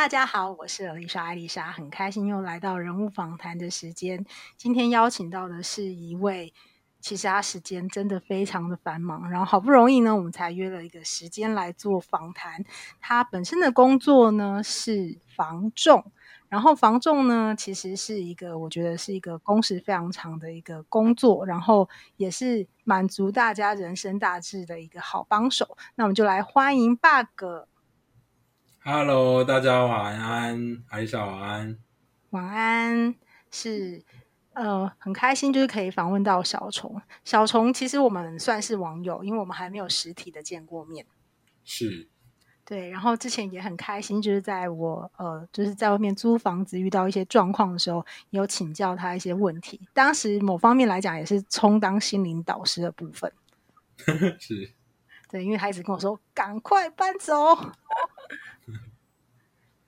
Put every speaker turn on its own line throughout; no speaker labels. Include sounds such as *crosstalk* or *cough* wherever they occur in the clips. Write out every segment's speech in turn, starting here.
大家好，我是丽莎艾丽莎，很开心又来到人物访谈的时间。今天邀请到的是一位，其实他时间真的非常的繁忙，然后好不容易呢，我们才约了一个时间来做访谈。他本身的工作呢是防重。然后房仲呢，其实是一个我觉得是一个工时非常长的一个工作，然后也是满足大家人生大志的一个好帮手。那我们就来欢迎 Bug。
Hello，大家晚安，艾莎晚安。
晚安，是呃很开心，就是可以访问到小虫。小虫其实我们算是网友，因为我们还没有实体的见过面。
是。
对，然后之前也很开心，就是在我呃，就是在外面租房子遇到一些状况的时候，有请教他一些问题。当时某方面来讲，也是充当心灵导师的部分。*laughs*
是，
对，因为他一直跟我说：“赶快搬走。”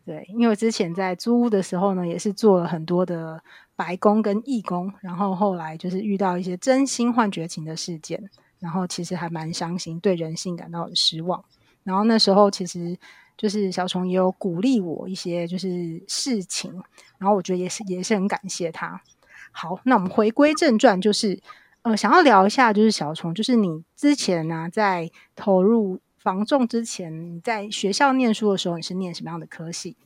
对，因为之前在租屋的时候呢，也是做了很多的白工跟义工，然后后来就是遇到一些真心换绝情的事件，然后其实还蛮伤心，对人性感到很失望。然后那时候其实就是小虫也有鼓励我一些就是事情，然后我觉得也是也是很感谢他。好，那我们回归正传，就是呃想要聊一下，就是小虫，就是你之前呢、在投入房仲之前，你在学校念书的时候，你是念什么样的科系？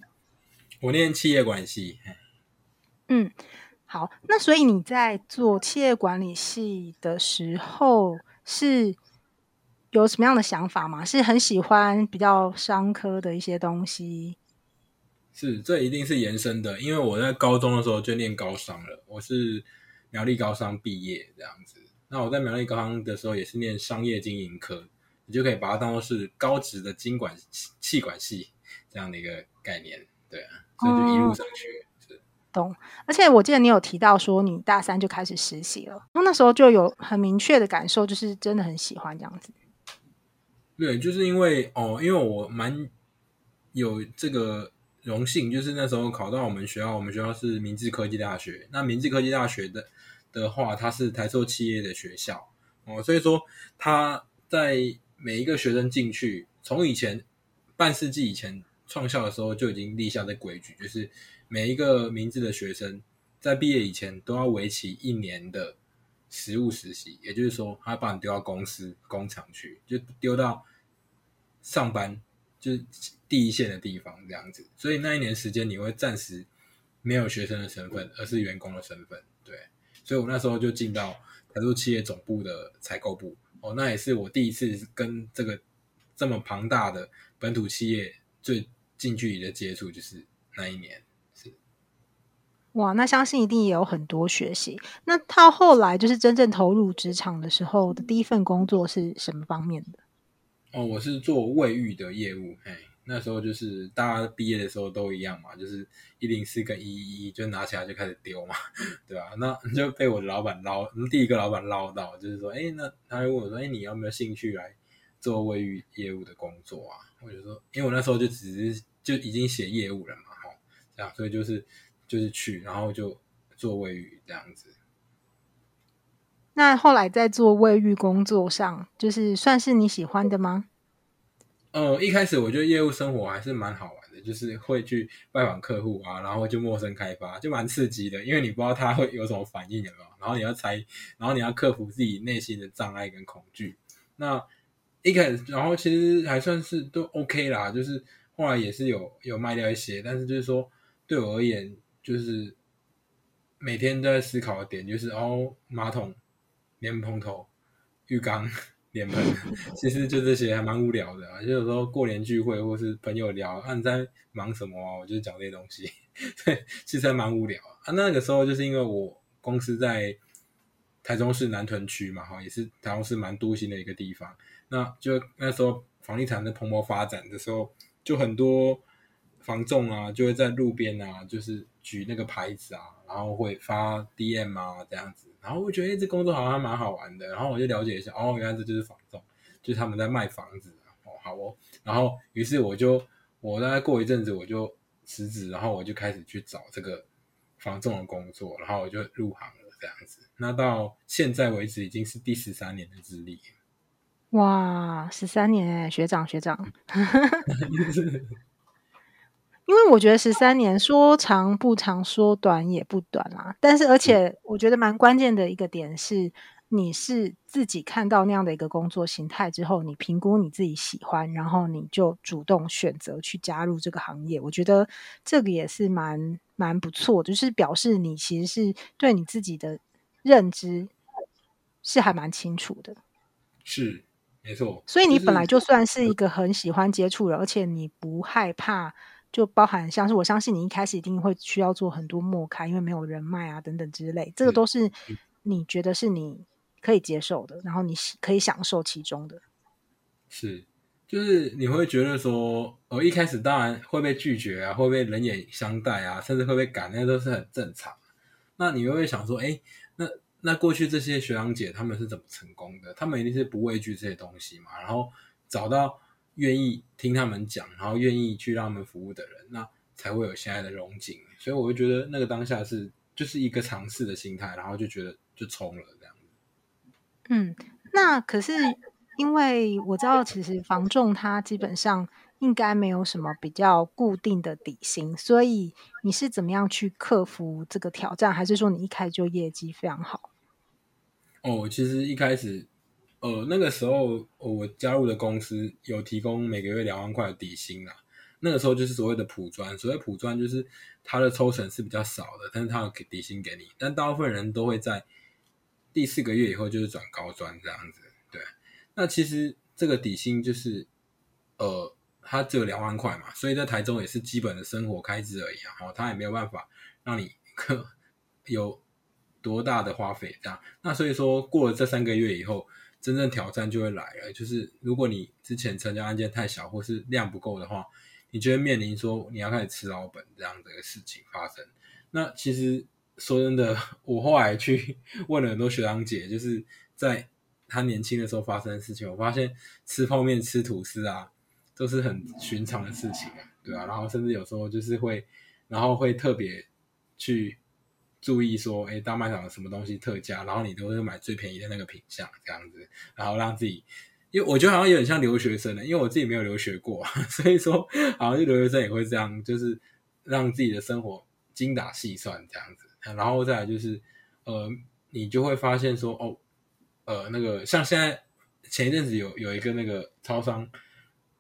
我念企业管理系。
嗯，好，那所以你在做企业管理系的时候是。有什么样的想法吗？是很喜欢比较商科的一些东西？
是，这一定是延伸的，因为我在高中的时候就念高商了，我是苗栗高商毕业这样子。那我在苗栗高商的时候也是念商业经营科，你就可以把它当做是高职的经管气管系这样的一个概念，对啊，所以就一路上去。
懂。而且我记得你有提到说你大三就开始实习了，然后那时候就有很明确的感受，就是真的很喜欢这样子。
对，就是因为哦，因为我蛮有这个荣幸，就是那时候考到我们学校，我们学校是明治科技大学。那明治科技大学的的话，它是台塑企业的学校哦，所以说它在每一个学生进去，从以前半世纪以前创校的时候就已经立下的规矩，就是每一个明志的学生在毕业以前都要为期一年的。实务实习，也就是说，他把你丢到公司工厂去，就丢到上班，就是第一线的地方这样子。所以那一年时间，你会暂时没有学生的身份，而是员工的身份。对，所以我那时候就进到台塑企业总部的采购部。哦，那也是我第一次跟这个这么庞大的本土企业最近距离的接触，就是那一年。
哇，那相信一定也有很多学习。那他后来就是真正投入职场的时候的第一份工作是什么方面的？
哦，我是做卫浴的业务。嘿，那时候就是大家毕业的时候都一样嘛，就是一零四跟一一一就拿起来就开始丢嘛，*laughs* 对吧？那就被我的老板捞，第一个老板捞到，就是说，哎，那他就问我说，哎，你有没有兴趣来做卫浴业务的工作啊？我就说，因为我那时候就只是就已经写业务了嘛，哈，这样，所以就是。就是去，然后就做卫浴这样子。
那后来在做卫浴工作上，就是算是你喜欢的吗？
呃，一开始我觉得业务生活还是蛮好玩的，就是会去拜访客户啊，然后就陌生开发，就蛮刺激的，因为你不知道他会有什么反应，有没有？然后你要猜，然后你要克服自己内心的障碍跟恐惧。那一开始，然后其实还算是都 OK 啦，就是后来也是有有卖掉一些，但是就是说对我而言。就是每天都在思考的点，就是哦，马桶、莲蓬头、浴缸、脸盆，其实就这些，还蛮无聊的啊。就有时候过年聚会或是朋友聊，啊，你在忙什么啊？我就讲这些东西，*laughs* 对，其实还蛮无聊啊。那个时候就是因为我公司在台中市南屯区嘛，哈，也是台中市蛮多心的一个地方。那就那时候房地产在蓬勃发展的时候，就很多。房仲啊，就会在路边啊，就是举那个牌子啊，然后会发 DM 啊这样子，然后我觉得、欸、这工作好像蛮好玩的，然后我就了解一下，哦，原来这就是房仲，就是他们在卖房子哦，好哦，然后于是我就我大概过一阵子我就辞职，然后我就开始去找这个房仲的工作，然后我就入行了这样子，那到现在为止已经是第十三年的资历，
哇，十三年哎，学长学长。因为我觉得十三年说长不长，说短也不短啦。但是，而且我觉得蛮关键的一个点是，你是自己看到那样的一个工作形态之后，你评估你自己喜欢，然后你就主动选择去加入这个行业。我觉得这个也是蛮蛮不错，就是表示你其实是对你自己的认知是还蛮清楚的。
是，没错。
所以你本来就算是一个很喜欢接触人，而且你不害怕。就包含像是我相信你一开始一定会需要做很多默开，因为没有人脉啊等等之类，这个都是你觉得是你可以接受的，然后你可以享受其中的。
是，就是你会觉得说，哦，一开始当然会被拒绝啊，会被冷眼相待啊，甚至会被赶，那都是很正常。那你会不会想说，哎，那那过去这些学长姐他们是怎么成功的？他们一定是不畏惧这些东西嘛，然后找到。愿意听他们讲，然后愿意去让他们服务的人，那才会有现在的荣景。所以我就觉得那个当下是就是一个尝试的心态，然后就觉得就冲了这样子。
嗯，那可是因为我知道，其实房仲他基本上应该没有什么比较固定的底薪，所以你是怎么样去克服这个挑战？还是说你一开始就业绩非常好？
哦，其实一开始。呃，那个时候我加入的公司有提供每个月两万块的底薪啦。那个时候就是所谓的普专，所谓普专就是他的抽成是比较少的，但是他要给底薪给你。但大部分人都会在第四个月以后就是转高专这样子。对，那其实这个底薪就是呃，他只有两万块嘛，所以在台中也是基本的生活开支而已啊。哦，他也没有办法让你 *laughs* 有多大的花费这样。那所以说过了这三个月以后。真正挑战就会来了，就是如果你之前成交案件太小，或是量不够的话，你就会面临说你要开始吃老本这样的事情发生。那其实说真的，我后来去 *laughs* 问了很多学长姐，就是在他年轻的时候发生的事情，我发现吃泡面、吃吐司啊，都是很寻常的事情啊，对啊，然后甚至有时候就是会，然后会特别去。注意说，哎，大卖场有什么东西特价，然后你都会买最便宜的那个品相，这样子，然后让自己，因为我觉得好像有点像留学生的，因为我自己没有留学过，*laughs* 所以说好像就留学生也会这样，就是让自己的生活精打细算这样子，然后再来就是，呃，你就会发现说，哦，呃，那个像现在前一阵子有有一个那个超商，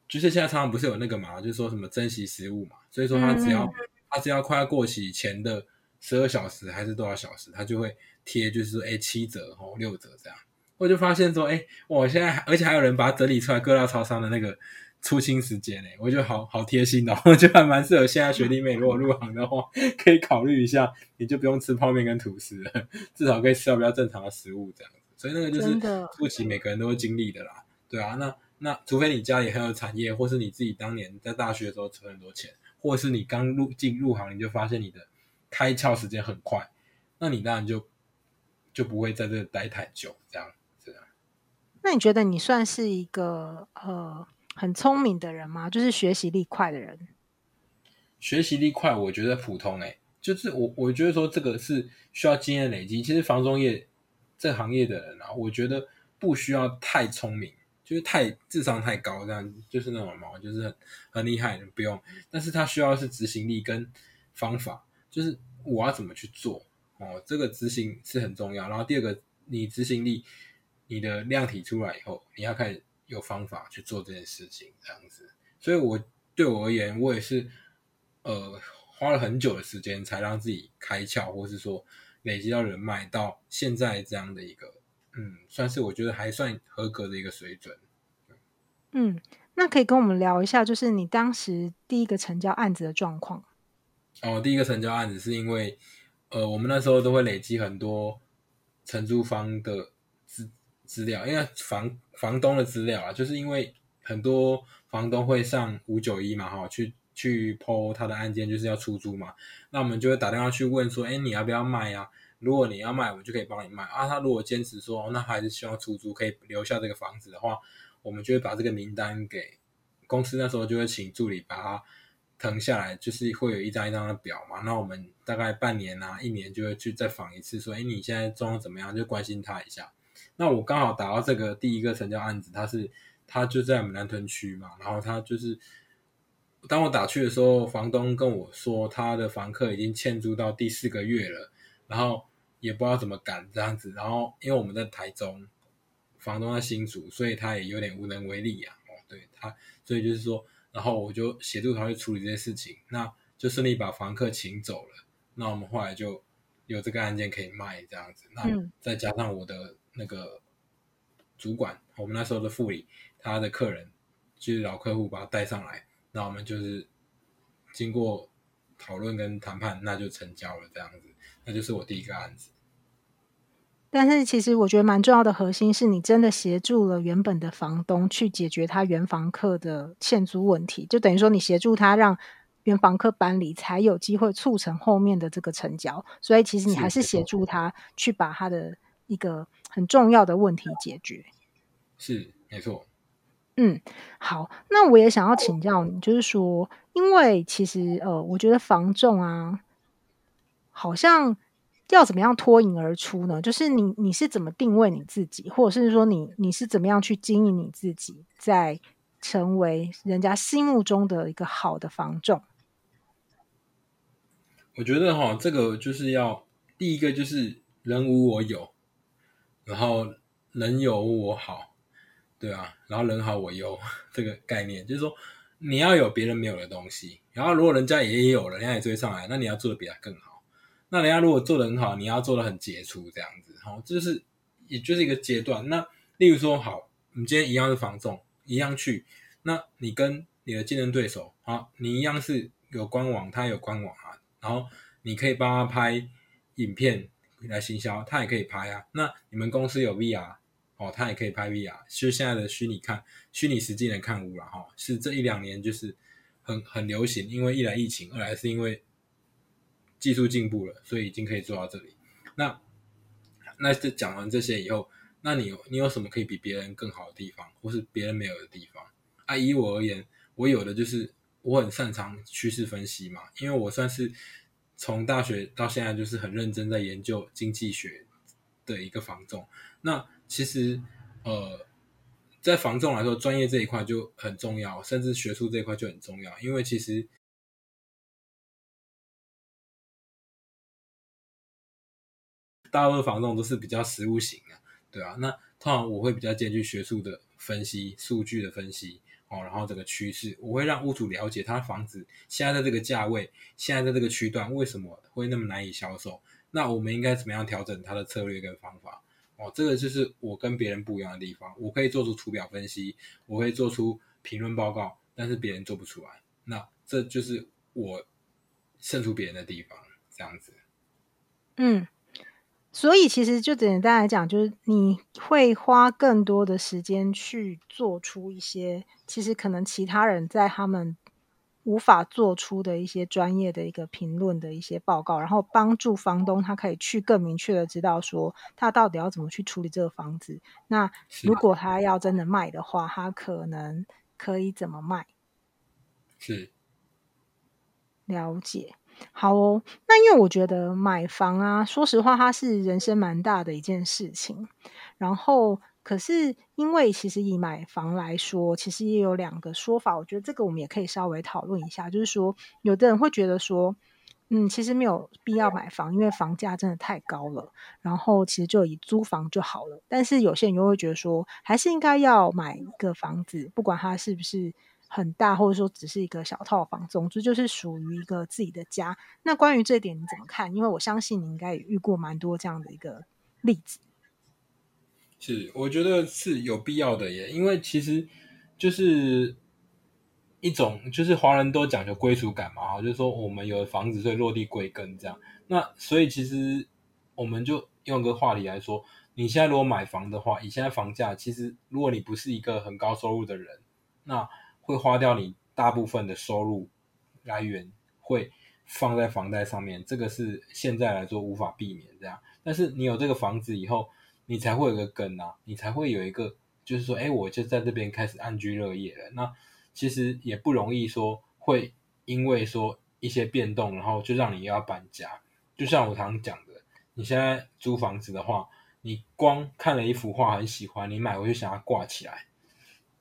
就是现在超商不是有那个嘛，就是说什么珍惜食物嘛，所以说他只要他只要快要过期前的。十二小时还是多少小时，他就会贴，就是说，哎，七折哦，六折这样。我就发现说，哎，我现在而且还有人把它整理出来，各大超商的那个出清时间，呢，我觉得好好贴心哦，我觉得还蛮适合现在学弟妹如果入行的话，可以考虑一下，你就不用吃泡面跟吐司了，*laughs* 至少可以吃到比较正常的食物这样子。所以那个就是初期每个人都会经历的啦，对啊，那那除非你家里很有产业，或是你自己当年在大学的时候存很多钱，或是你刚入进入行你就发现你的。开窍时间很快，那你当然就就不会在这待太久，这样子。
那你觉得你算是一个呃很聪明的人吗？就是学习力快的人？
学习力快，我觉得普通哎、欸，就是我我觉得说这个是需要经验累积。其实房中业这行业的人啊，我觉得不需要太聪明，就是太智商太高这样，就是那种嘛，就是很很厉害不用。但是他需要的是执行力跟方法。就是我要怎么去做哦，这个执行是很重要。然后第二个，你执行力，你的量体出来以后，你要开始有方法去做这件事情，这样子。所以我对我而言，我也是呃花了很久的时间才让自己开窍，或是说累积到人脉，到现在这样的一个嗯，算是我觉得还算合格的一个水准。
嗯，那可以跟我们聊一下，就是你当时第一个成交案子的状况。
哦，第一个成交案子是因为，呃，我们那时候都会累积很多承租方的资资料，因为房房东的资料啊，就是因为很多房东会上五九一嘛，哈，去去 po 他的案件，就是要出租嘛，那我们就会打电话去问说，哎，你要不要卖呀？如果你要卖，我们就可以帮你卖啊。他如果坚持说，那还是希望出租，可以留下这个房子的话，我们就会把这个名单给公司，那时候就会请助理把它。腾下来就是会有一张一张的表嘛，那我们大概半年啊、一年就会去再访一次，说，哎，你现在状况怎么样？就关心他一下。那我刚好打到这个第一个成交案子，他是他就在我们南屯区嘛，然后他就是当我打去的时候，房东跟我说他的房客已经欠租到第四个月了，然后也不知道怎么赶这样子。然后因为我们在台中，房东在新竹，所以他也有点无能为力呀、啊。哦，对他，所以就是说，然后我就协助他去处理这些事情，那就顺利把房客请走了。那我们后来就有这个案件可以卖这样子。那再加上我的那个主管，我们那时候的副理，他的客人。就是老客户把他带上来，那我们就是经过讨论跟谈判，那就成交了这样子，那就是我第一个案子。
但是其实我觉得蛮重要的核心是你真的协助了原本的房东去解决他原房客的欠租问题，就等于说你协助他让原房客搬离，才有机会促成后面的这个成交。所以其实你还是协助他去把他的一个很重要的问题解决。
是，没错。
嗯，好，那我也想要请教你，就是说，因为其实呃，我觉得房仲啊，好像要怎么样脱颖而出呢？就是你你是怎么定位你自己，或者是说你你是怎么样去经营你自己，在成为人家心目中的一个好的房仲？
我觉得哈，这个就是要第一个就是人无我有，然后人有我好。对啊，然后人好我优 *laughs* 这个概念，就是说你要有别人没有的东西，然后如果人家也有了，人家也追上来，那你要做的比他更好。那人家如果做的很好，你要做的很杰出，这样子，好，这就是也就是一个阶段。那例如说，好，你今天一样是房仲，一样去，那你跟你的竞争对手，好，你一样是有官网，他有官网啊，然后你可以帮他拍影片来行销，他也可以拍啊。那你们公司有 VR。哦，他也可以拍 VR，就现在的虚拟看虚拟实际的看屋了哈，是这一两年就是很很流行，因为一来疫情，二来是因为技术进步了，所以已经可以做到这里。那那这讲完这些以后，那你有你有什么可以比别人更好的地方，或是别人没有的地方？啊，以我而言，我有的就是我很擅长趋势分析嘛，因为我算是从大学到现在就是很认真在研究经济学的一个房重，那。其实，呃，在房重来说，专业这一块就很重要，甚至学术这一块就很重要。因为其实大部分房仲都是比较实务型的，对啊。那通常我会比较兼具学术的分析、数据的分析哦，然后这个趋势，我会让屋主了解他房子现在在这个价位，现在在这个区段为什么会那么难以销售，那我们应该怎么样调整它的策略跟方法？哦，这个就是我跟别人不一样的地方。我可以做出图表分析，我可以做出评论报告，但是别人做不出来。那这就是我胜出别人的地方，这样子。
嗯，所以其实就简单来讲，就是你会花更多的时间去做出一些，其实可能其他人在他们。无法做出的一些专业的一个评论的一些报告，然后帮助房东他可以去更明确的知道说他到底要怎么去处理这个房子。那如果他要真的卖的话，他可能可以怎么卖？
是，
了解。好哦，那因为我觉得买房啊，说实话，它是人生蛮大的一件事情。然后。可是，因为其实以买房来说，其实也有两个说法。我觉得这个我们也可以稍微讨论一下。就是说，有的人会觉得说，嗯，其实没有必要买房，因为房价真的太高了。然后，其实就以租房就好了。但是有些人又会觉得说，还是应该要买一个房子，不管它是不是很大，或者说只是一个小套房，总之就是属于一个自己的家。那关于这点你怎么看？因为我相信你应该也遇过蛮多这样的一个例子。
是，我觉得是有必要的耶，因为其实就是一种，就是华人都讲究归属感嘛，哈，就是说我们有房子，所以落地归根这样。那所以其实我们就用个话题来说，你现在如果买房的话，以现在房价，其实如果你不是一个很高收入的人，那会花掉你大部分的收入来源，会放在房贷上面，这个是现在来说无法避免这样。但是你有这个房子以后，你才会有个根啊，你才会有一个，就是说，哎，我就在这边开始安居乐业了。那其实也不容易说会因为说一些变动，然后就让你要搬家。就像我常常讲的，你现在租房子的话，你光看了一幅画很喜欢，你买回去想要挂起来，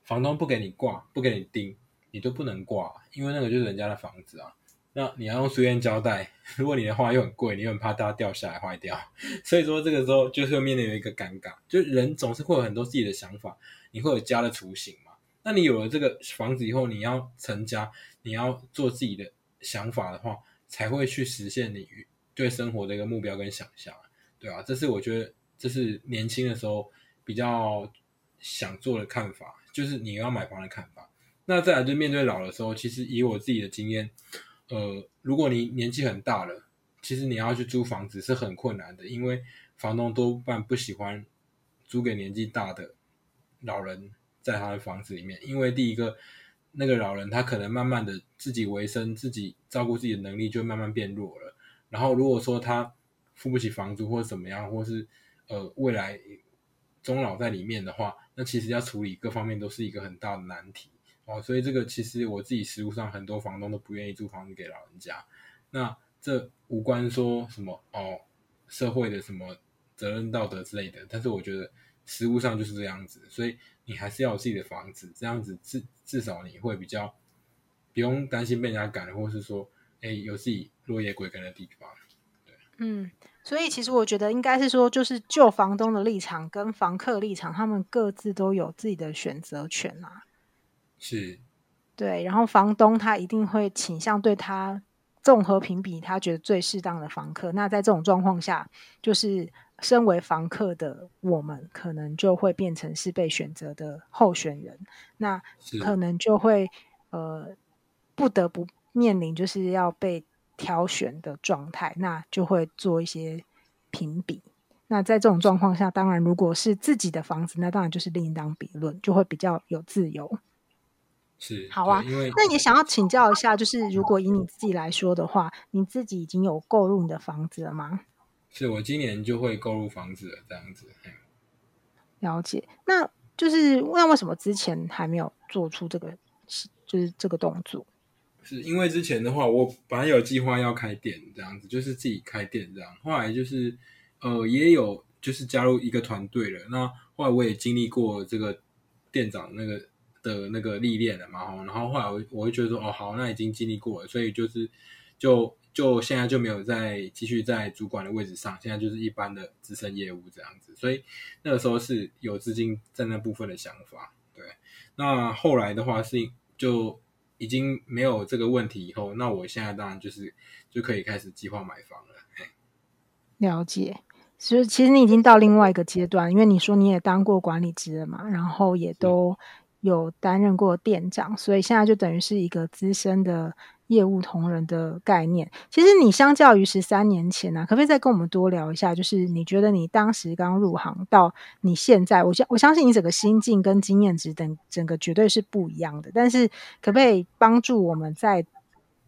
房东不给你挂，不给你钉，你都不能挂，因为那个就是人家的房子啊。那你要用书烟胶带，如果你的话又很贵，你又很怕它掉下来坏掉，所以说这个时候就是会面临一个尴尬，就人总是会有很多自己的想法，你会有家的雏形嘛。那你有了这个房子以后，你要成家，你要做自己的想法的话，才会去实现你对生活的一个目标跟想象，对啊，这是我觉得这是年轻的时候比较想做的看法，就是你要买房的看法。那再来就面对老的时候，其实以我自己的经验。呃，如果你年纪很大了，其实你要去租房子是很困难的，因为房东多半不喜欢租给年纪大的老人在他的房子里面，因为第一个，那个老人他可能慢慢的自己维生、自己照顾自己的能力就慢慢变弱了。然后如果说他付不起房租或者怎么样，或是呃未来终老在里面的话，那其实要处理各方面都是一个很大的难题。哦，所以这个其实我自己实务上很多房东都不愿意租房子给老人家。那这无关说什么哦，社会的什么责任道德之类的，但是我觉得实务上就是这样子，所以你还是要有自己的房子，这样子至至少你会比较不用担心被人家赶，或是说哎有自己落叶归根的地方。对，
嗯，所以其实我觉得应该是说，就是旧房东的立场跟房客立场，他们各自都有自己的选择权啊。
是，
对，然后房东他一定会倾向对他综合评比，他觉得最适当的房客。那在这种状况下，就是身为房客的我们，可能就会变成是被选择的候选人。那可能就会呃不得不面临就是要被挑选的状态，那就会做一些评比。那在这种状况下，当然如果是自己的房子，那当然就是另当别论，就会比较有自由。
是
好啊，
因为
那也想要请教一下，就是如果以你自己来说的话，你自己已经有购入你的房子了吗？
是我今年就会购入房子了，这样子。
了解，那就是那为什么之前还没有做出这个，就是这个动作？
是因为之前的话，我本来有计划要开店，这样子，就是自己开店这样。后来就是呃，也有就是加入一个团队了。那后来我也经历过这个店长那个。的那个历练了嘛，然后后来我我会觉得说，哦，好，那已经经历过了，所以就是就就现在就没有再继续在主管的位置上，现在就是一般的资深业务这样子，所以那个时候是有资金在那部分的想法，对。那后来的话是就已经没有这个问题以后，那我现在当然就是就可以开始计划买房了。
了解，所以其实你已经到另外一个阶段，因为你说你也当过管理职了嘛，然后也都。有担任过店长，所以现在就等于是一个资深的业务同仁的概念。其实你相较于十三年前呢、可不可以再跟我们多聊一下？就是你觉得你当时刚入行到你现在，我相我相信你整个心境跟经验值等整个绝对是不一样的。但是可不可以帮助我们再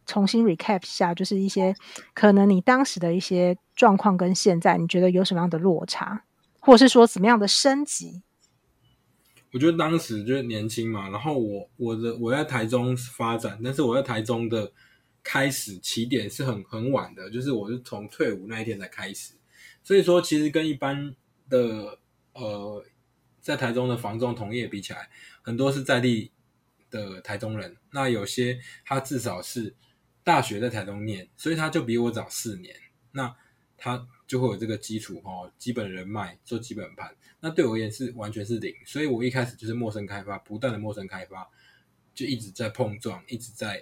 重新 recap 一下，就是一些可能你当时的一些状况跟现在，你觉得有什么样的落差，或者是说怎么样的升级？
我觉得当时就是年轻嘛，然后我我的我在台中发展，但是我在台中的开始起点是很很晚的，就是我是从退伍那一天才开始，所以说其实跟一般的呃在台中的房仲同业比起来，很多是在地的台中人，那有些他至少是大学在台中念，所以他就比我早四年，那他。就会有这个基础哦，基本人脉做基本盘。那对我而言是完全是零，所以我一开始就是陌生开发，不断的陌生开发，就一直在碰撞，一直在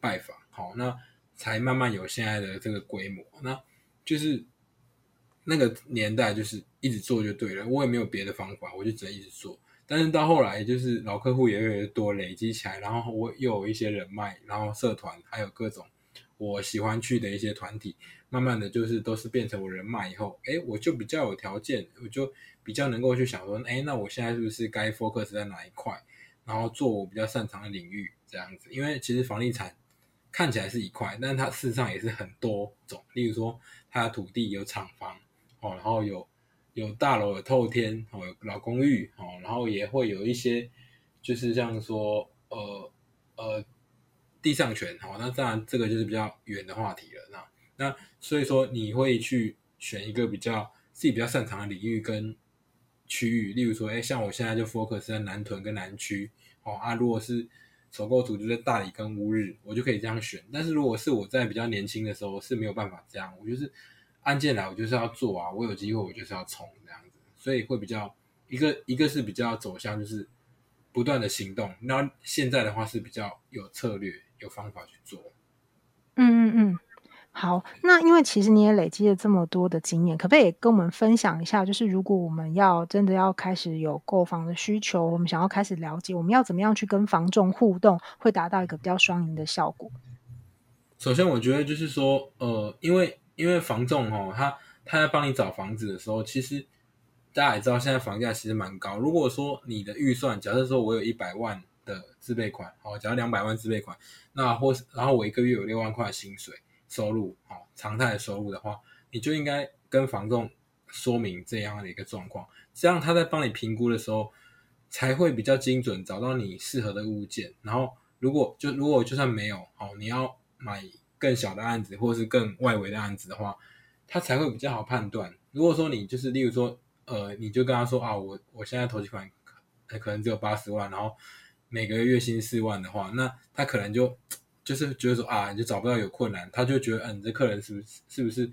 拜访，好，那才慢慢有现在的这个规模。那就是那个年代，就是一直做就对了，我也没有别的方法，我就只能一直做。但是到后来，就是老客户也越来越多，累积起来，然后我又有一些人脉，然后社团，还有各种我喜欢去的一些团体。慢慢的就是都是变成我人脉以后，哎，我就比较有条件，我就比较能够去想说，哎，那我现在是不是该 focus 在哪一块，然后做我比较擅长的领域这样子？因为其实房地产看起来是一块，但它事实上也是很多种。例如说，它的土地有厂房哦，然后有有大楼有透天哦，有老公寓哦，然后也会有一些就是像说呃呃地上权哦，那当然这个就是比较远的话题了，那。那所以说，你会去选一个比较自己比较擅长的领域跟区域，例如说，哎，像我现在就 focus 在南屯跟南区，哦啊，如果是首购族就是大理跟乌日，我就可以这样选。但是如果是我在比较年轻的时候是没有办法这样，我就是案件来我就是要做啊，我有机会我就是要冲这样子，所以会比较一个一个是比较走向就是不断的行动，那现在的话是比较有策略有方法去做。
嗯嗯嗯。好，那因为其实你也累积了这么多的经验，可不可以跟我们分享一下？就是如果我们要真的要开始有购房的需求，我们想要开始了解，我们要怎么样去跟房仲互动，会达到一个比较双赢的效果？
首先，我觉得就是说，呃，因为因为房仲哦，他他在帮你找房子的时候，其实大家也知道，现在房价其实蛮高。如果说你的预算，假设说我有一百万的自备款，好，假如两百万自备款，那或然后我一个月有六万块薪水。收入好，常态的收入的话，你就应该跟房仲说明这样的一个状况，这样他在帮你评估的时候才会比较精准，找到你适合的物件。然后，如果就如果就算没有好，你要买更小的案子或是更外围的案子的话，他才会比较好判断。如果说你就是例如说，呃，你就跟他说啊，我我现在头期款可能只有八十万，然后每个月月薪四万的话，那他可能就。就是觉得说啊，你就找不到有困难，他就觉得，嗯，这客人是不是是不是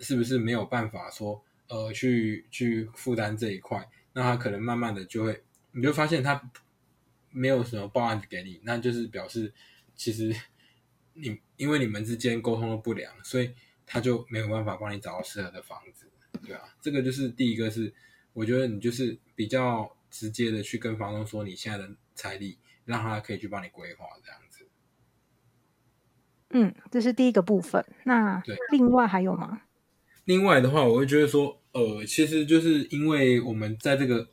是不是没有办法说，呃，去去负担这一块，那他可能慢慢的就会，你就发现他没有什么报案给你，那就是表示其实你因为你们之间沟通的不良，所以他就没有办法帮你找到适合的房子，对啊，这个就是第一个是，我觉得你就是比较直接的去跟房东说你现在的财力，让他可以去帮你规划这样。
嗯，这是第一个部分。那另外还有吗？
另外的话，我会觉得说，呃，其实就是因为我们在这个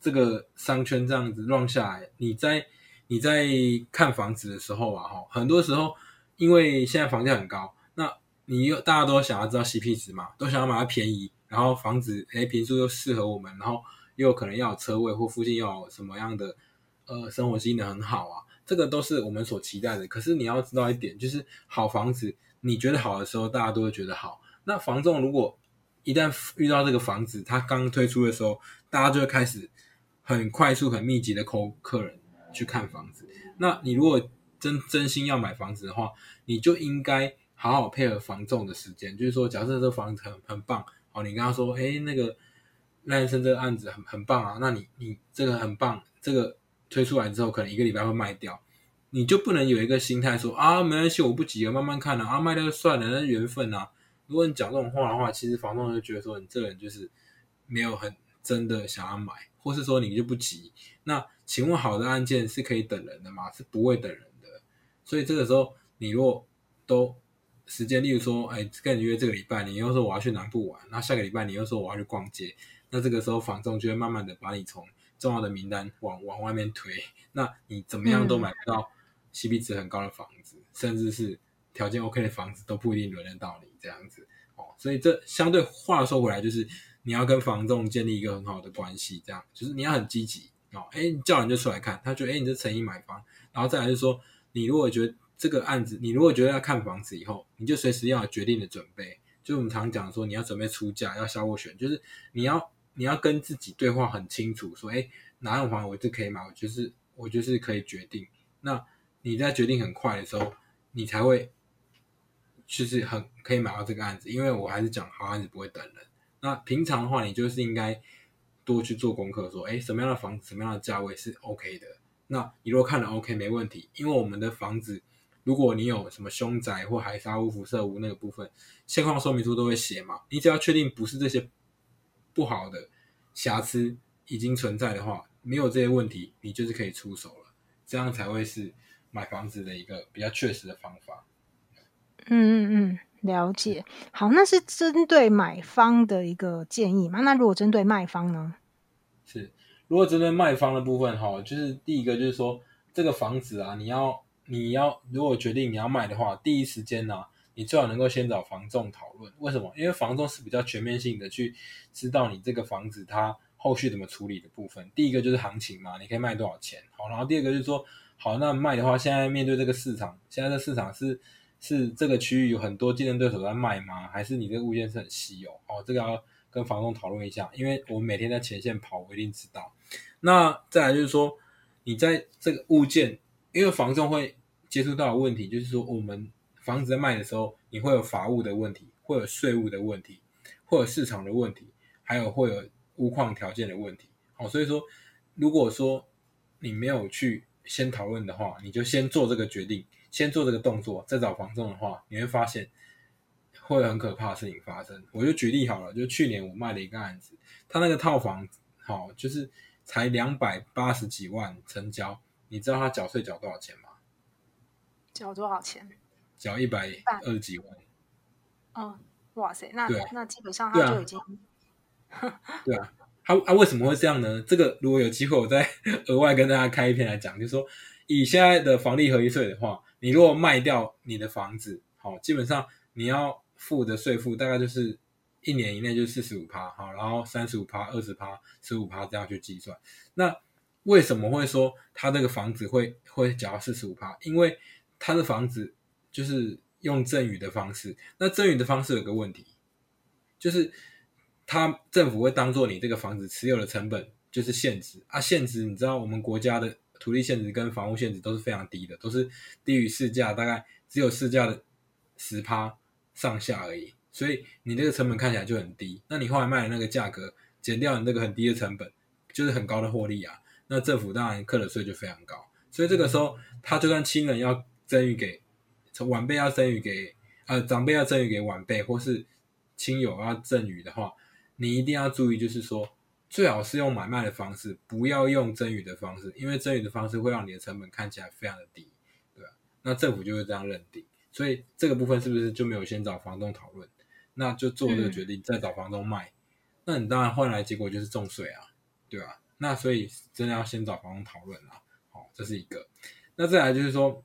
这个商圈这样子乱下来，你在你在看房子的时候啊，哈，很多时候因为现在房价很高，那你又大家都想要知道 CP 值嘛，都想要买它便宜，然后房子诶平数又适合我们，然后又可能要有车位或附近要有什么样的呃生活机能很好啊。这个都是我们所期待的，可是你要知道一点，就是好房子，你觉得好的时候，大家都会觉得好。那房仲如果一旦遇到这个房子，它刚推出的时候，大家就会开始很快速、很密集的 call 客人去看房子。那你如果真真心要买房子的话，你就应该好好配合房仲的时间，就是说，假设这个房子很很棒，好，你跟他说，哎，那个赖先生这个案子很很棒啊，那你你这个很棒，这个。推出来之后，可能一个礼拜会卖掉，你就不能有一个心态说啊，没关系，我不急，我慢慢看啊，啊，卖掉就算了，那缘分啊。如果你讲这种话的话，其实房东就觉得说你这个人就是没有很真的想要买，或是说你就不急。那请问好的案件是可以等人的吗？是不会等人的。所以这个时候，你如果都时间，例如说，哎，跟你约这个礼拜，你又说我要去南部玩，那下个礼拜你又说我要去逛街，那这个时候房东就会慢慢的把你从。重要的名单往往外面推，那你怎么样都买不到 CP 值很高的房子，嗯、甚至是条件 OK 的房子都不一定轮得到你这样子哦。所以这相对话说回来，就是你要跟房仲建立一个很好的关系，这样就是你要很积极哦。哎，你叫人就出来看，他觉得哎你这诚意买房，然后再来就是说，你如果觉得这个案子，你如果觉得要看房子以后，你就随时要有决定的准备。就我们常讲说，你要准备出价，要销货选，就是你要。你要跟自己对话很清楚，说，哎，哪样房我就可以买，我就是我就是可以决定。那你在决定很快的时候，你才会就是很可以买到这个案子。因为我还是讲好案子不会等人。那平常的话，你就是应该多去做功课，说，哎，什么样的房子，什么样的价位是 OK 的。那你如果看了 OK 没问题，因为我们的房子，如果你有什么凶宅或海砂屋、辐射屋那个部分，现况说明书都会写嘛。你只要确定不是这些。不好的瑕疵已经存在的话，没有这些问题，你就是可以出手了，这样才会是买房子的一个比较确实的方法。
嗯嗯嗯，了解。好，那是针对买方的一个建议嘛？那如果针对卖方呢？
是，如果针对卖方的部分哈，就是第一个就是说，这个房子啊，你要你要如果决定你要卖的话，第一时间呢、啊。你最好能够先找房仲讨论，为什么？因为房仲是比较全面性的去知道你这个房子它后续怎么处理的部分。第一个就是行情嘛，你可以卖多少钱，好，然后第二个就是说，好，那卖的话，现在面对这个市场，现在的市场是是这个区域有很多竞争对手在卖吗？还是你这个物件是很稀有？哦，这个要跟房仲讨论一下，因为我每天在前线跑，我一定知道。那再来就是说，你在这个物件。因为房仲会接触到的问题，就是说我们房子在卖的时候，你会有法务的问题，会有税务的问题，会有市场的问题，还有会有屋况条件的问题。好，所以说，如果说你没有去先讨论的话，你就先做这个决定，先做这个动作，再找房仲的话，你会发现会有很可怕的事情发生。我就举例好了，就去年我卖了一个案子，他那个套房好就是才两百八十几万成交，你知道他缴税缴多少钱吗？
缴多少钱？
缴一百二十几万。
嗯，哇塞，那那基本上他就已经 *laughs*
对啊。他啊，为什么会这样呢？这个如果有机会，我再 *laughs* 额外跟大家开一篇来讲，就是说，以现在的房地合一税的话，你如果卖掉你的房子，好，基本上你要付的税负大概就是一年以内就四十五趴，好，然后三十五趴、二十趴、十五趴这样去计算。那为什么会说他这个房子会会缴到四十五趴？因为他的房子就是用赠与的方式，那赠与的方式有个问题，就是。他政府会当做你这个房子持有的成本就是现值啊，现值你知道我们国家的土地现值跟房屋现值都是非常低的，都是低于市价，大概只有市价的十趴上下而已，所以你这个成本看起来就很低。那你后来卖的那个价格减掉你那个很低的成本，就是很高的获利啊。那政府当然课的税就非常高，所以这个时候他就算亲人要赠与给，晚辈要赠予给呃长辈要赠予给晚辈，或是亲友要赠予的话。你一定要注意，就是说，最好是用买卖的方式，不要用赠与的方式，因为赠与的方式会让你的成本看起来非常的低，对吧？那政府就会这样认定，所以这个部分是不是就没有先找房东讨论，那就做这个决定，再找房东卖，嗯、那你当然换来结果就是重税啊，对吧？那所以真的要先找房东讨论啊，好，这是一个。那再来就是说，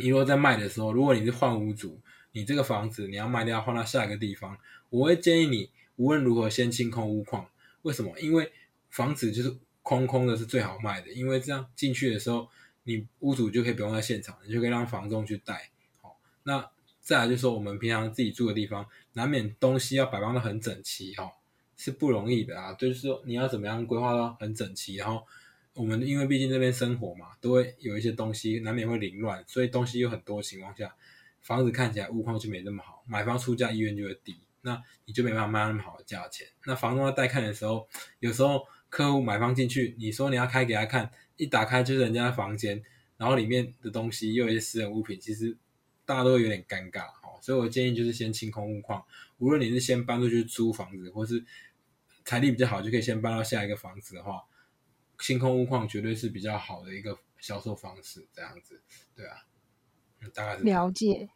你如果在卖的时候，如果你是换屋主，你这个房子你要卖掉换到下一个地方，我会建议你。无论如何，先清空屋况。为什么？因为房子就是空空的，是最好卖的。因为这样进去的时候，你屋主就可以不用在现场，你就可以让房东去带。好，那再来就是说，我们平常自己住的地方，难免东西要摆放的很整齐，哈，是不容易的啊。就是说，你要怎么样规划到很整齐？然后我们因为毕竟这边生活嘛，都会有一些东西难免会凌乱，所以东西有很多情况下，房子看起来物况就没那么好，买方出价意愿就会低。那你就没办法卖那么好的价钱。那房东要带看的时候，有时候客户买方进去，你说你要开给他看，一打开就是人家的房间，然后里面的东西又有一些私人物品，其实大家都会有点尴尬哦。所以我建议就是先清空物况，无论你是先搬出去租房子，或是财力比较好就可以先搬到下一个房子的话，清空物况绝对是比较好的一个销售方式。这样子，对啊，大概是
了解。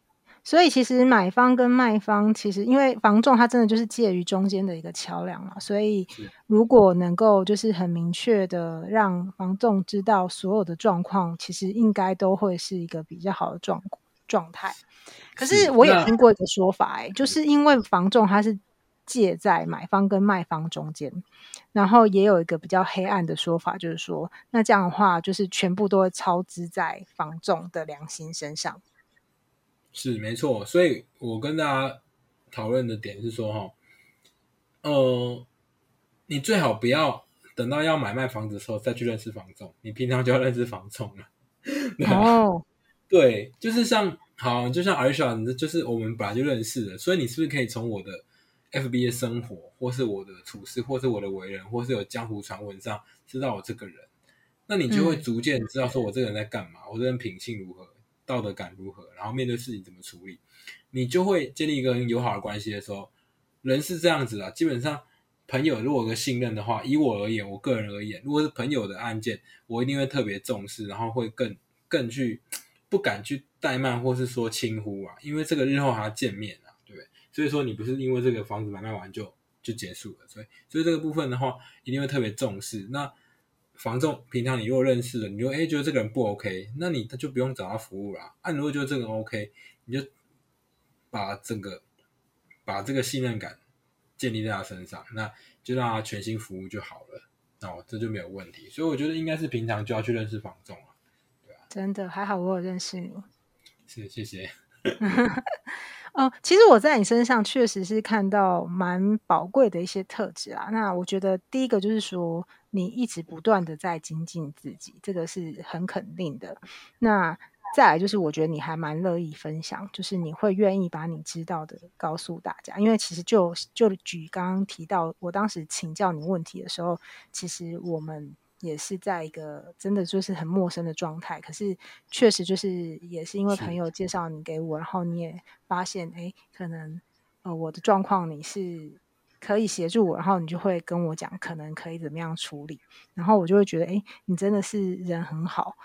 所以其实买方跟卖方，其实因为房仲它真的就是介于中间的一个桥梁嘛，所以如果能够就是很明确的让房仲知道所有的状况，其实应该都会是一个比较好的状状态。可是我也听过一个说法，哎，就是因为房仲他是介在买方跟卖方中间，然后也有一个比较黑暗的说法，就是说那这样的话，就是全部都会操之在房仲的良心身上。
是没错，所以我跟大家讨论的点是说，哈，呃，你最好不要等到要买卖房子的时候再去认识房仲，你平常就要认识房仲了。*laughs* 哦，oh. *laughs* 对，就是像好，就像 Alicia，就是我们本来就认识的，所以你是不是可以从我的 FB 的生活，或是我的处事，或是我的为人，或是有江湖传闻上知道我这个人，那你就会逐渐知道说我这个人在干嘛，嗯、我这个人品性如何。道德感如何？然后面对事情怎么处理，你就会建立一个很友好的关系的时候，人是这样子啊。基本上，朋友如果有个信任的话，以我而言，我个人而言，如果是朋友的案件，我一定会特别重视，然后会更更去不敢去怠慢或是说轻忽啊，因为这个日后还要见面？所以说你不是因为这个房子买卖完就就结束了，所以所以这个部分的话，一定会特别重视。那房仲平常你如果认识了，你就诶觉得这个人不 OK，那你他就不用找他服务了。啊，如果觉得这个人 OK，你就把这个把这个信任感建立在他身上，那就让他全心服务就好了，哦，这就没有问题。所以我觉得应该是平常就要去认识房仲了，对啊。
真的还好，我有认识你。
是，谢谢。*laughs*
呃，其实我在你身上确实是看到蛮宝贵的一些特质啊。那我觉得第一个就是说，你一直不断的在精进自己，这个是很肯定的。那再来就是，我觉得你还蛮乐意分享，就是你会愿意把你知道的告诉大家。因为其实就就举刚刚提到，我当时请教你问题的时候，其实我们。也是在一个真的就是很陌生的状态，可是确实就是也是因为朋友介绍你给我，然后你也发现哎，可能呃我的状况你是可以协助我，然后你就会跟我讲可能可以怎么样处理，然后我就会觉得哎，你真的是人很好，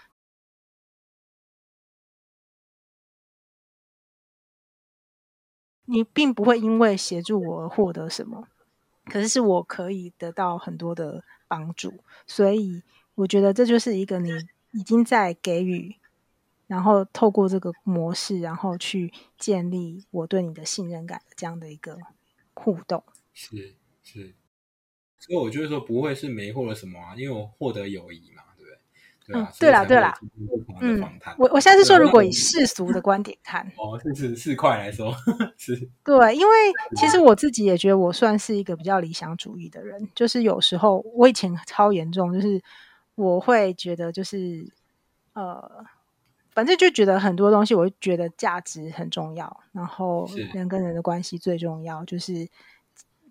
你并不会因为协助我而获得什么，可是是我可以得到很多的。帮助，所以我觉得这就是一个你已经在给予，然后透过这个模式，然后去建立我对你的信任感的这样的一个互动。
是是，所以我就是说不会是没获得什么啊，因为我获得友谊嘛。
嗯，对啦，对啦，嗯，我我现在是说，如果以世俗的观点看，
哦，是是四块来说，是，
对，因为其实我自己也觉得我算是一个比较理想主义的人，就是有时候我以前超严重，就是我会觉得就是呃，反正就觉得很多东西，我会觉得价值很重要，然后人跟人的关系最重要，就是。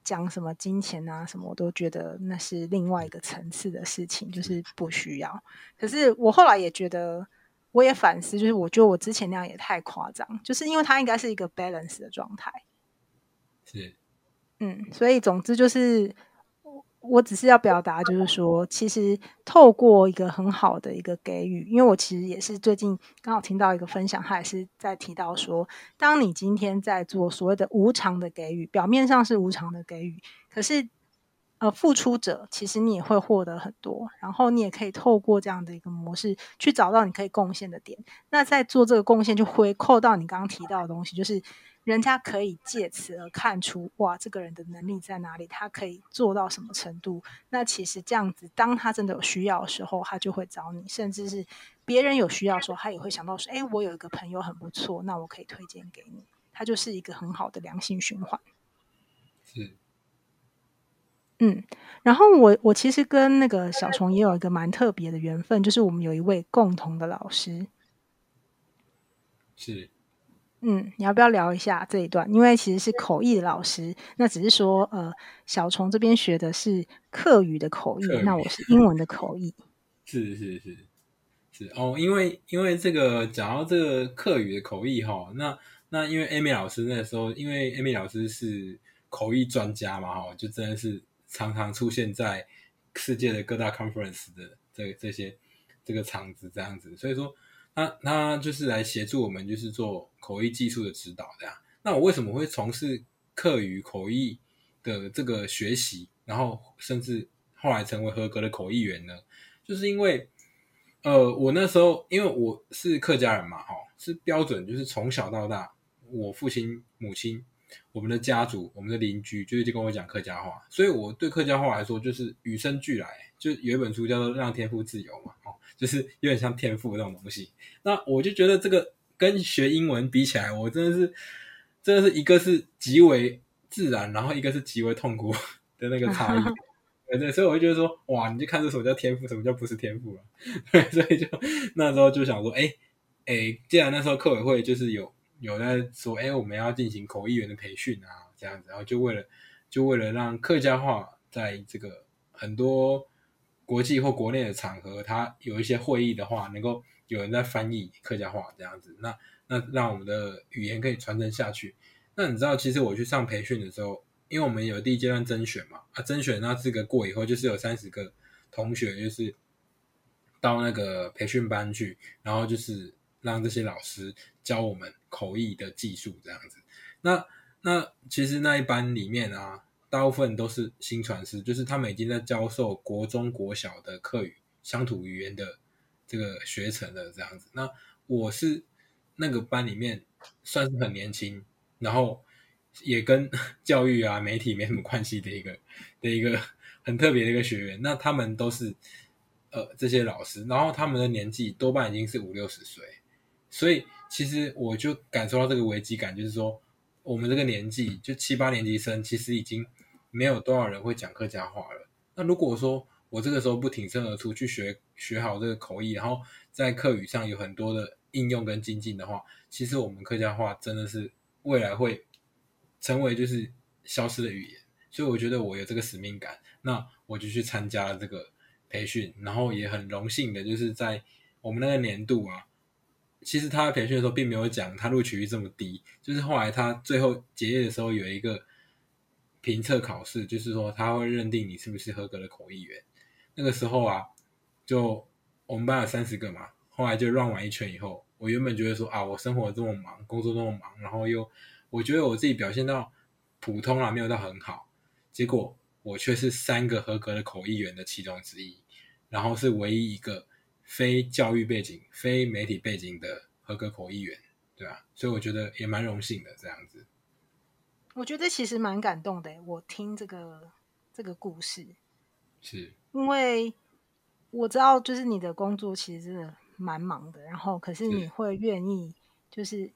讲什么金钱啊，什么我都觉得那是另外一个层次的事情，就是不需要。可是我后来也觉得，我也反思，就是我觉得我之前那样也太夸张，就是因为它应该是一个 balance 的状态。
是，
嗯，所以总之就是。我只是要表达，就是说，其实透过一个很好的一个给予，因为我其实也是最近刚好听到一个分享，他也是在提到说，当你今天在做所谓的无偿的给予，表面上是无偿的给予，可是呃，付出者其实你也会获得很多，然后你也可以透过这样的一个模式去找到你可以贡献的点，那在做这个贡献就回扣到你刚刚提到的东西，就是。人家可以借此而看出，哇，这个人的能力在哪里？他可以做到什么程度？那其实这样子，当他真的有需要的时候，他就会找你，甚至是别人有需要的时候，他也会想到说，哎，我有一个朋友很不错，那我可以推荐给你。他就是一个很好的良性循环。
是，
嗯，然后我我其实跟那个小虫也有一个蛮特别的缘分，就是我们有一位共同的老师。
是。
嗯，你要不要聊一下这一段？因为其实是口译的老师，那只是说，呃，小虫这边学的是客语的口译，那我是英文的口译。*laughs*
是是是是哦，因为因为这个讲到这个客语的口译哈，那那因为 Amy 老师那时候，因为 Amy 老师是口译专家嘛哈，就真的是常常出现在世界的各大 conference 的这这些这个场子这样子，所以说。那他就是来协助我们，就是做口译技术的指导这样。那我为什么会从事客语口译的这个学习，然后甚至后来成为合格的口译员呢？就是因为，呃，我那时候因为我是客家人嘛，哈，是标准，就是从小到大，我父亲、母亲、我们的家族、我们的邻居，就是就跟我讲客家话，所以我对客家话来说就是与生俱来。就有一本书叫做《让天赋自由》嘛，就是有点像天赋那种东西，那我就觉得这个跟学英文比起来，我真的是，真的是一个是极为自然，然后一个是极为痛苦 *laughs* 的那个差异。*laughs* 对对，所以我就觉得说，哇，你就看这什么叫天赋，什么叫不是天赋了。*laughs* 对，所以就那时候就想说，哎哎，既然那时候客委会就是有有在说，哎，我们要进行口译员的培训啊，这样子，然后就为了就为了让客家话在这个很多。国际或国内的场合，他有一些会议的话，能够有人在翻译客家话这样子，那那让我们的语言可以传承下去。那你知道，其实我去上培训的时候，因为我们有第一阶段甄选嘛，啊，甄选那资格过以后，就是有三十个同学，就是到那个培训班去，然后就是让这些老师教我们口译的技术这样子。那那其实那一班里面啊。大部分都是新传师，就是他们已经在教授国中、国小的客语乡土语言的这个学程了，这样子。那我是那个班里面算是很年轻，然后也跟教育啊、媒体没什么关系的一个的一个很特别的一个学员。那他们都是呃这些老师，然后他们的年纪多半已经是五六十岁，所以其实我就感受到这个危机感，就是说。我们这个年纪，就七八年级生，其实已经没有多少人会讲客家话了。那如果说我这个时候不挺身而出去学学好这个口译，然后在客语上有很多的应用跟精进的话，其实我们客家话真的是未来会成为就是消失的语言。所以我觉得我有这个使命感，那我就去参加了这个培训，然后也很荣幸的就是在我们那个年度啊。其实他在培训的时候并没有讲他录取率这么低，就是后来他最后结业的时候有一个评测考试，就是说他会认定你是不是合格的口译员。那个时候啊，就我们班有三十个嘛，后来就 run 完一圈以后，我原本觉得说啊，我生活这么忙，工作这么忙，然后又我觉得我自己表现到普通啊，没有到很好，结果我却是三个合格的口译员的其中之一，然后是唯一一个。非教育背景、非媒体背景的合格口译员，对啊，所以我觉得也蛮荣幸的这样子。
我觉得其实蛮感动的，我听这个这个故事，
是
因为我知道，就是你的工作其实真的蛮忙的，然后可是你会愿意就是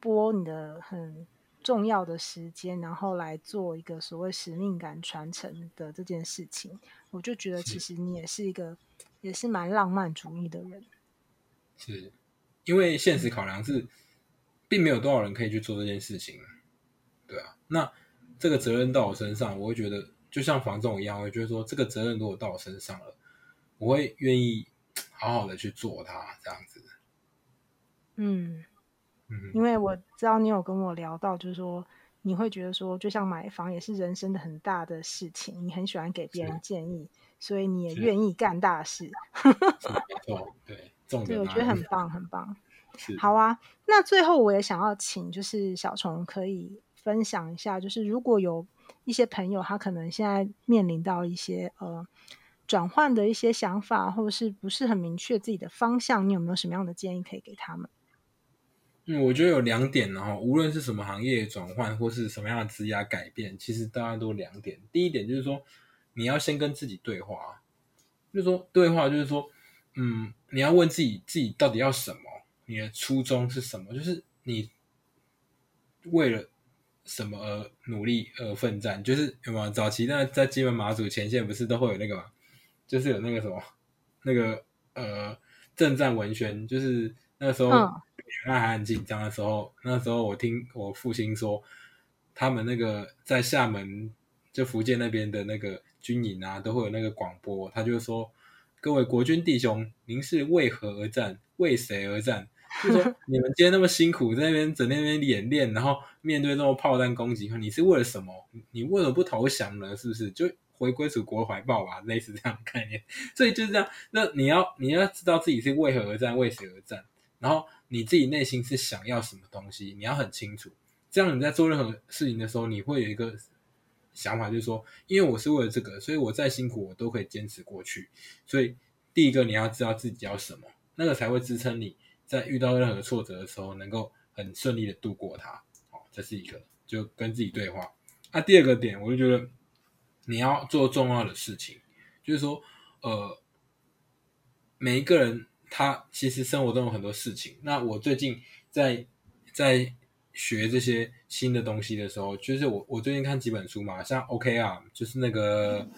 播你的很重要的时间，然后来做一个所谓使命感传承的这件事情，我就觉得其实你也是一个。也是蛮浪漫主义的人，
是因为现实考量是，并没有多少人可以去做这件事情，对啊。那这个责任到我身上，我会觉得就像房仲一样，我会觉得说这个责任如果到我身上了，我会愿意 *tsk* 好好的去做它，这样子。
嗯嗯，因为我知道你有跟我聊到，就是说你会觉得说，就像买房也是人生的很大的事情，你很喜欢给别人建议。所以你也愿意干大事，*laughs*
没错，对，对，
我觉得很棒，很棒。好啊，那最后我也想要请，就是小虫可以分享一下，就是如果有一些朋友他可能现在面临到一些呃转换的一些想法，或者是不是很明确自己的方向，你有没有什么样的建议可以给他们？
嗯，我觉得有两点，然后无论是什么行业转换，或是什么样的职业改变，其实大家都两点。第一点就是说。你要先跟自己对话，就是说对话，就是说，嗯，你要问自己，自己到底要什么？你的初衷是什么？就是你为了什么而努力而奋战？就是有没有早期那在金门马祖前线不是都会有那个嘛？就是有那个什么那个呃政战文宣，就是那时候两岸还很紧张的时候，那时候我听我父亲说，他们那个在厦门就福建那边的那个。军营啊，都会有那个广播，他就说：“各位国军弟兄，您是为何而战？为谁而战？就说 *laughs* 你们今天那么辛苦，在那边整天那边演练，然后面对这么炮弹攻击，你是为了什么？你为什么不投降呢？是不是？就回归祖国怀抱吧，类似这样的概念。所以就是这样。那你要你要知道自己是为何而战，为谁而战，然后你自己内心是想要什么东西，你要很清楚。这样你在做任何事情的时候，你会有一个。”想法就是说，因为我是为了这个，所以我再辛苦我都可以坚持过去。所以第一个你要知道自己要什么，那个才会支撑你在遇到任何挫折的时候能够很顺利的度过它。好，这是一个，就跟自己对话。那第二个点，我就觉得你要做重要的事情，就是说，呃，每一个人他其实生活中有很多事情。那我最近在在。学这些新的东西的时候，就是我我最近看几本书嘛，像 OKR，就是那个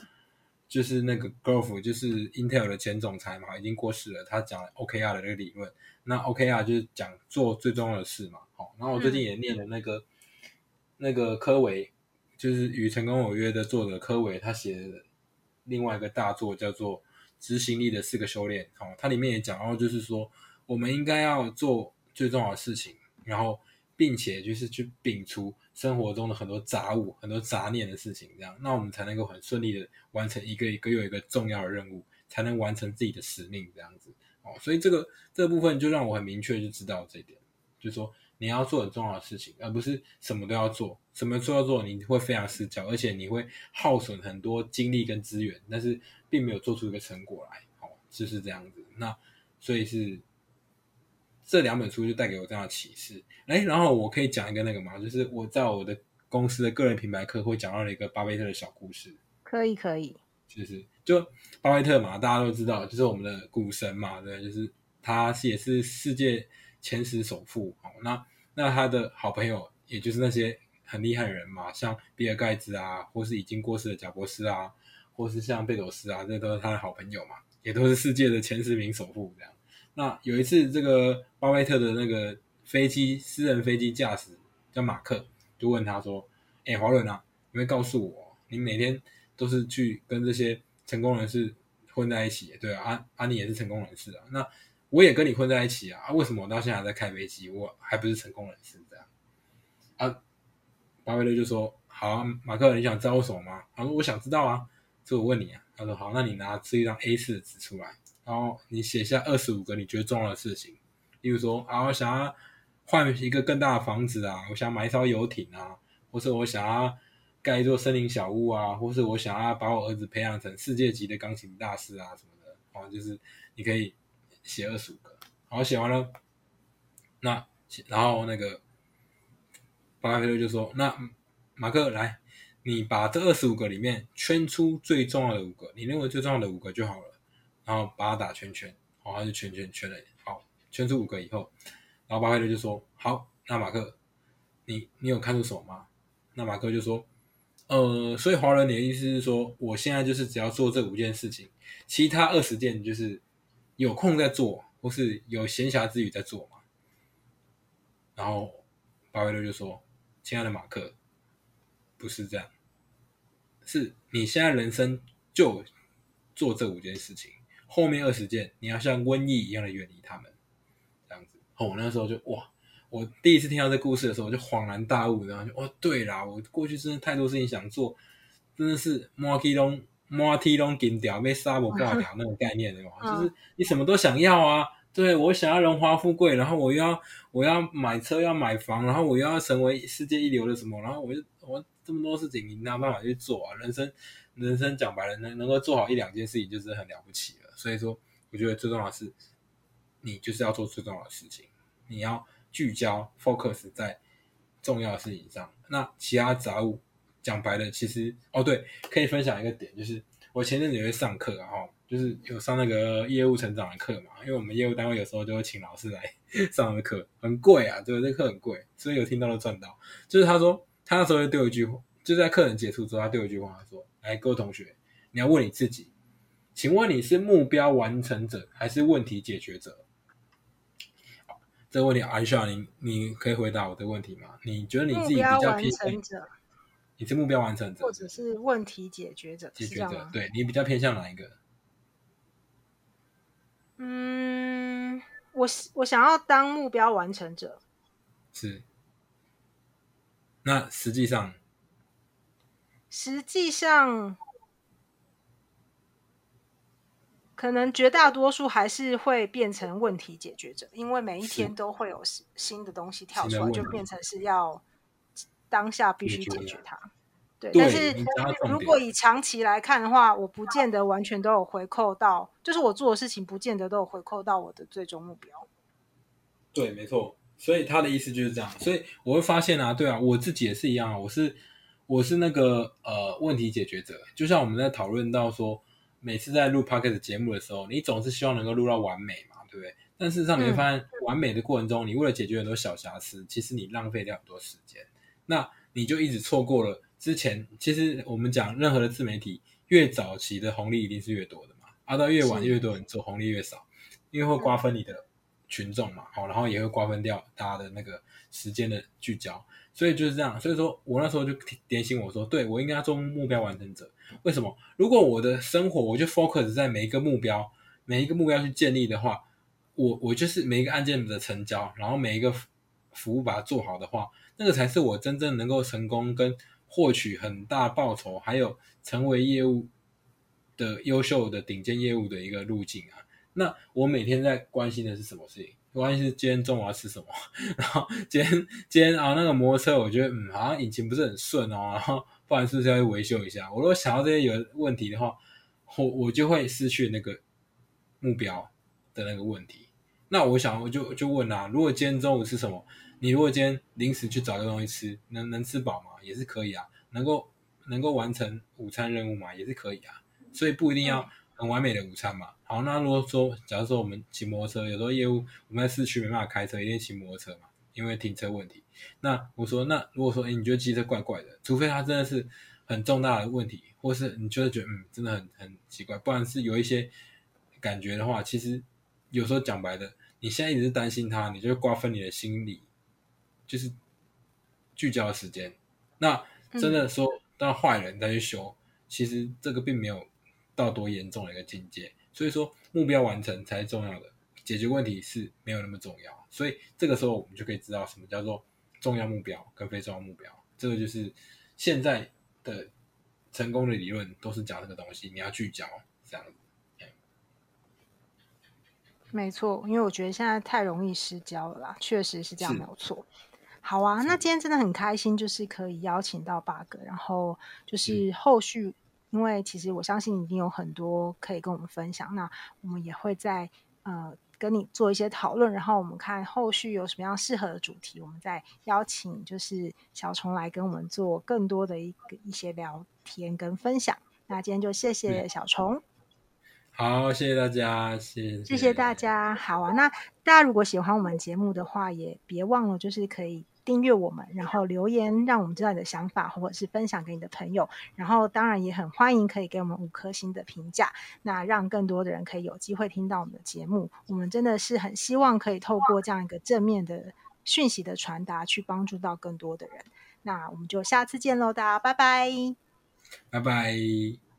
就是那个 Grove，就是 Intel 的前总裁嘛，已经过世了。他讲 OKR 的那个理论，那 OKR 就是讲做最重要的事嘛。好，然后我最近也念了那个、嗯、那个科维，就是与成功有约的作者科维，他写的另外一个大作叫做《执行力的四个修炼》。好，它里面也讲到，就是说我们应该要做最重要的事情，然后。并且就是去摒除生活中的很多杂物、很多杂念的事情，这样，那我们才能够很顺利的完成一个一个又一个重要的任务，才能完成自己的使命，这样子。哦，所以这个这部分就让我很明确就知道这一点，就说你要做很重要的事情，而不是什么都要做，什么都要做，你会非常失焦，而且你会耗损很多精力跟资源，但是并没有做出一个成果来。哦，就是这样子。那所以是。这两本书就带给我这样的启示，哎，然后我可以讲一个那个嘛？就是我在我的公司的个人品牌课会讲到了一个巴菲特的小故事。
可以，可以，
就是就巴菲特嘛，大家都知道，就是我们的股神嘛，对，就是他也是世界前十首富。哦，那那他的好朋友，也就是那些很厉害的人嘛，像比尔盖茨啊，或是已经过世的贾伯斯啊，或是像贝佐斯啊，这都是他的好朋友嘛，也都是世界的前十名首富这样。那有一次，这个巴菲特的那个飞机私人飞机驾驶叫马克，就问他说：“哎，华伦啊，你会告诉我，你每天都是去跟这些成功人士混在一起？对啊，啊，啊你也是成功人士啊，那我也跟你混在一起啊，啊为什么我到现在还在开飞机，我还不是成功人士这样？”啊。巴菲特就说：“好啊，马克，你想知道为什么吗？”他说：“我想知道啊，所以我问你啊。”他说：“好，那你拿这一张 A4 的纸出来，然后你写下二十五个你觉得重要的事情，例如说啊，我想要换一个更大的房子啊，我想买一艘游艇啊，或是我想要盖一座森林小屋啊，或是我想要把我儿子培养成世界级的钢琴大师啊什么的。啊，就是你可以写二十五个，好，写完了，那然后那个。”巴菲特就说：“那马克来，你把这二十五个里面圈出最重要的五个，你认为最重要的五个就好了。然后把它打圈圈，好，他就圈圈圈了。好，圈出五个以后，然后巴菲特就说：好，那马克，你你有看出什么吗？那马克就说：呃，所以华伦，你的意思是说，我现在就是只要做这五件事情，其他二十件就是有空在做，或是有闲暇之余在做嘛？然后巴菲特就说。”亲爱的马克，不是这样，是你现在人生就做这五件事情，后面二十件你要像瘟疫一样的远离他们，这样子。哦，我那时候就哇，我第一次听到这故事的时候，我就恍然大悟，然后就哦，对啦，我过去真的太多事情想做，真的是摸天龙摸天龙金掉被杀我挂掉那种概念的嘛，就是你什么都想要啊。对，我想要荣华富贵，然后我又要我要买车要买房，然后我又要成为世界一流的什么，然后我就我这么多事情，你哪有办法去做啊？人生人生讲白了，能能够做好一两件事情就是很了不起了。所以说，我觉得最重要的是，你就是要做最重要的事情，你要聚焦 focus 在重要的事情上。那其他杂物讲白了，其实哦对，可以分享一个点，就是我前阵子也会上课，然后。就是有上那个业务成长的课嘛，因为我们业务单位有时候就会请老师来 *laughs* 上的课，很贵啊，对，这课很贵，所以有听到都赚到。就是他说，他那时候就对我一句话，就在课程结束之后，他对我一句话，他说：“来，各位同学，你要问你自己，请问你是目标完成者还是问题解决者？”好，这个问题，Aisha，你你可以回答我的问题吗？你觉得你自己比较偏向？你是目标完成者，
或者是问题解决者？
解决者，对，你比较偏向哪一个？
嗯，我我想要当目标完成者，
是。那实际上，
实际上，可能绝大多数还是会变成问题解决者，因为每一天都会有新的东西跳出来，就变成是要当下必须解决它。对，但是如果以长期来看的话，我不见得完全都有回扣到，就是我做的事情不见得都有回扣到我的最终目标。
对，没错。所以他的意思就是这样。所以我会发现啊，对啊，我自己也是一样啊。我是我是那个呃问题解决者。就像我们在讨论到说，每次在录 Podcast 节目的时候，你总是希望能够录到完美嘛，对不对？但事实上你会发现，完美的过程中，嗯、你为了解决很多小瑕疵，其实你浪费掉很多时间，那你就一直错过了。之前其实我们讲任何的自媒体，越早期的红利一定是越多的嘛，啊到越晚越多人做红利越少，因为会瓜分你的群众嘛，好，然后也会瓜分掉大家的那个时间的聚焦，所以就是这样。所以说我那时候就点醒我说，对，我应该要做目标完成者。为什么？如果我的生活我就 focus 在每一个目标，每一个目标去建立的话，我我就是每一个案件的成交，然后每一个服务把它做好的话，那个才是我真正能够成功跟。获取很大报酬，还有成为业务的优秀的顶尖业务的一个路径啊。那我每天在关心的是什么事情？关心是今天中午要吃什么。*laughs* 然后今天今天啊，那个摩托车我觉得嗯，好像引擎不是很顺哦。然后不然是不是要去维修一下？我如果想到这些有问题的话，我我就会失去那个目标的那个问题。那我想我就就问啊，如果今天中午吃什么？你如果今天临时去找个东西吃，能能吃饱吗？也是可以啊。能够能够完成午餐任务吗？也是可以啊。所以不一定要很完美的午餐嘛。好，那如果说，假如说我们骑摩托车，有时候业务我们在市区没办法开车，一定骑摩托车嘛。因为停车问题。那我说，那如果说，哎，你觉得机车怪怪的，除非它真的是很重大的问题，或是你就是觉得嗯，真的很很奇怪，不然是有一些感觉的话，其实有时候讲白的，你现在一直是担心它，你就会瓜分你的心理，就是聚焦的时间。那真的说当坏人再去修，其实这个并没有到多严重的一个境界。所以说，目标完成才是重要的，解决问题是没有那么重要。所以这个时候，我们就可以知道什么叫做重要目标跟非重要目标。这个就是现在的成功的理论都是讲这个东西，你要聚焦这样子。
没错，因为我觉得现在太容易失焦了啦，确实是这样，没有错。好啊，那今天真的很开心，就是可以邀请到八哥然后就是后续。嗯因为其实我相信你一定有很多可以跟我们分享，那我们也会再呃跟你做一些讨论，然后我们看后续有什么样适合的主题，我们再邀请就是小虫来跟我们做更多的一个一些聊天跟分享。那今天就谢谢小虫，
好，谢谢大家，谢谢，
谢谢大家，好啊。那大家如果喜欢我们节目的话，也别忘了就是可以。订阅我们，然后留言，让我们知道你的想法，或者是分享给你的朋友。然后当然也很欢迎可以给我们五颗星的评价，那让更多的人可以有机会听到我们的节目。我们真的是很希望可以透过这样一个正面的讯息的传达，去帮助到更多的人。那我们就下次见喽，大家拜拜，
拜拜。